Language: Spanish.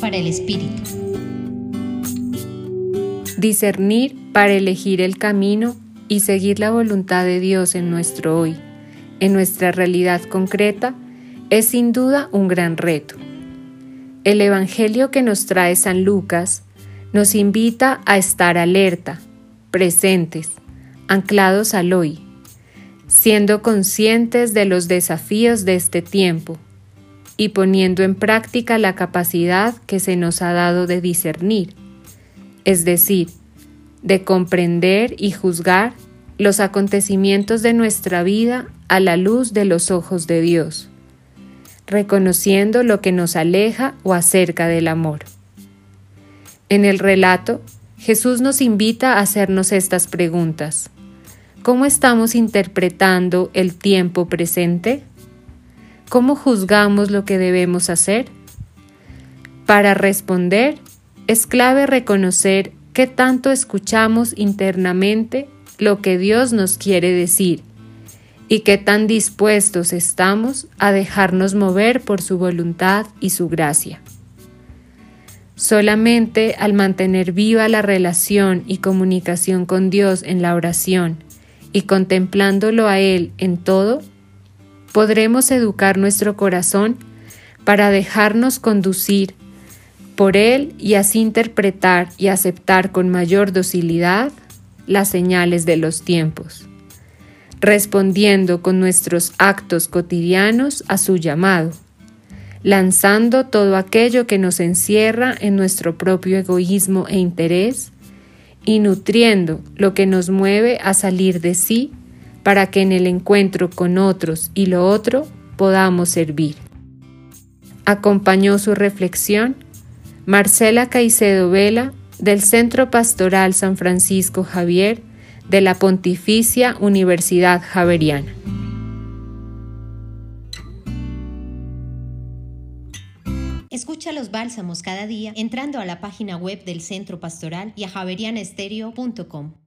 Para el Espíritu. Discernir para elegir el camino y seguir la voluntad de Dios en nuestro hoy, en nuestra realidad concreta, es sin duda un gran reto. El Evangelio que nos trae San Lucas nos invita a estar alerta, presentes, anclados al hoy, siendo conscientes de los desafíos de este tiempo y poniendo en práctica la capacidad que se nos ha dado de discernir, es decir, de comprender y juzgar los acontecimientos de nuestra vida a la luz de los ojos de Dios, reconociendo lo que nos aleja o acerca del amor. En el relato, Jesús nos invita a hacernos estas preguntas. ¿Cómo estamos interpretando el tiempo presente? ¿Cómo juzgamos lo que debemos hacer? Para responder, es clave reconocer qué tanto escuchamos internamente lo que Dios nos quiere decir y qué tan dispuestos estamos a dejarnos mover por su voluntad y su gracia. Solamente al mantener viva la relación y comunicación con Dios en la oración y contemplándolo a Él en todo, podremos educar nuestro corazón para dejarnos conducir por Él y así interpretar y aceptar con mayor docilidad las señales de los tiempos, respondiendo con nuestros actos cotidianos a su llamado, lanzando todo aquello que nos encierra en nuestro propio egoísmo e interés y nutriendo lo que nos mueve a salir de sí para que en el encuentro con otros y lo otro podamos servir. Acompañó su reflexión Marcela Caicedo Vela del Centro Pastoral San Francisco Javier de la Pontificia Universidad Javeriana. Escucha los bálsamos cada día entrando a la página web del Centro Pastoral y a javerianestereo.com.